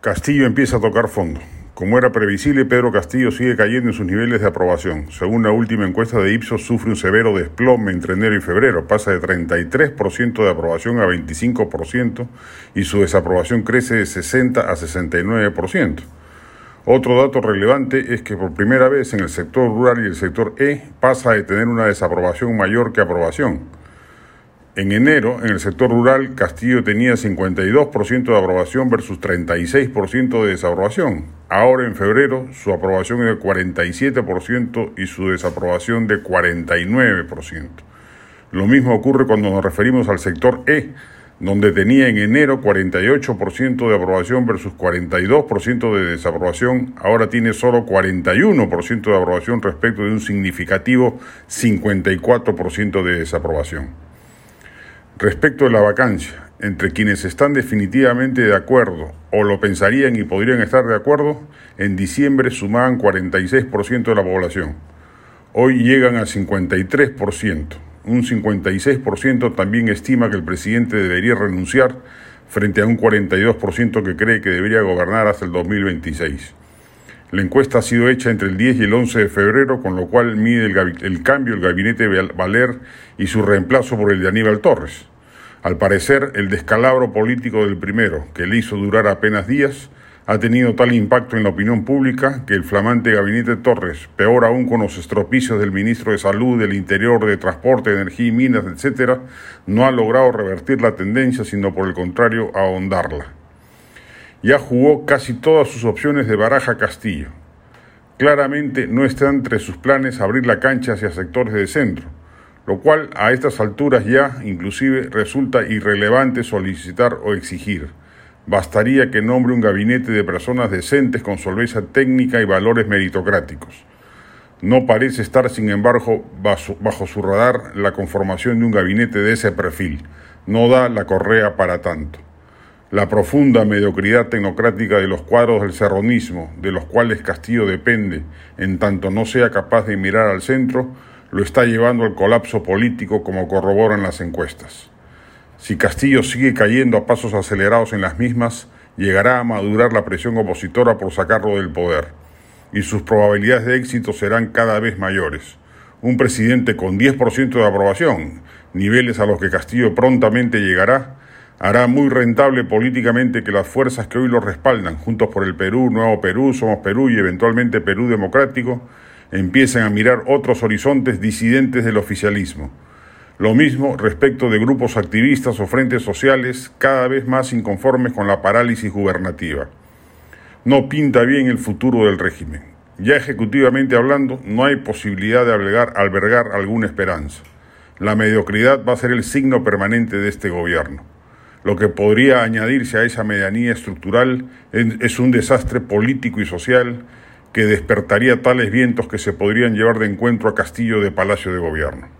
Castillo empieza a tocar fondo. Como era previsible, Pedro Castillo sigue cayendo en sus niveles de aprobación. Según la última encuesta de Ipsos, sufre un severo desplome entre enero y febrero. Pasa de 33% de aprobación a 25% y su desaprobación crece de 60 a 69%. Otro dato relevante es que por primera vez en el sector rural y el sector E pasa de tener una desaprobación mayor que aprobación. En enero, en el sector rural, Castillo tenía 52% de aprobación versus 36% de desaprobación. Ahora, en febrero, su aprobación es de 47% y su desaprobación de 49%. Lo mismo ocurre cuando nos referimos al sector E, donde tenía en enero 48% de aprobación versus 42% de desaprobación, ahora tiene solo 41% de aprobación respecto de un significativo 54% de desaprobación. Respecto de la vacancia, entre quienes están definitivamente de acuerdo o lo pensarían y podrían estar de acuerdo, en diciembre sumaban 46% de la población. Hoy llegan a 53%. Un 56% también estima que el presidente debería renunciar frente a un 42% que cree que debería gobernar hasta el 2026. La encuesta ha sido hecha entre el 10 y el 11 de febrero, con lo cual mide el, cambio del gabinete Valer y su reemplazo por el de Aníbal Torres. Al parecer, el descalabro político del primero, que le hizo durar apenas días, ha tenido tal impacto en la opinión pública que el flamante gabinete Torres, peor aún con los estropicios del ministro de Salud, del Interior, de Transporte, Energía y Minas, etc., no ha logrado revertir la tendencia, sino por el contrario, ahondarla. Ya jugó casi todas sus opciones de baraja Castillo. Claramente no está entre sus planes abrir la cancha hacia sectores de centro lo cual a estas alturas ya inclusive resulta irrelevante solicitar o exigir. Bastaría que nombre un gabinete de personas decentes con solvencia técnica y valores meritocráticos. No parece estar, sin embargo, bajo, su radar la conformación de un gabinete de ese perfil. No da la correa para tanto. La profunda mediocridad tecnocrática de los cuadros del serronismo, de los cuales Castillo depende, en tanto no sea capaz de mirar al centro, lo está llevando al colapso político como corroboran las encuestas. Si Castillo sigue cayendo a pasos acelerados en las mismas, llegará a madurar la presión opositora por sacarlo del poder, y sus probabilidades de éxito serán cada vez mayores. Un presidente con 10% de aprobación, niveles a los que Castillo prontamente llegará, hará muy rentable políticamente que las fuerzas que hoy lo respaldan, Juntos por el Perú, Nuevo Perú, Somos Perú y eventualmente Perú Democrático, empiecen a mirar otros horizontes disidentes del oficialismo. Lo mismo respecto de grupos activistas o frentes sociales cada vez más inconformes con la parálisis gubernativa. No pinta bien el futuro del régimen. Ya ejecutivamente hablando, no hay posibilidad de albergar, albergar alguna esperanza. La mediocridad va a ser el signo permanente de este gobierno. Lo que podría añadirse a esa medianía estructural es un desastre político y social que despertaría tales vientos que se podrían llevar de encuentro a Castillo de Palacio de Gobierno.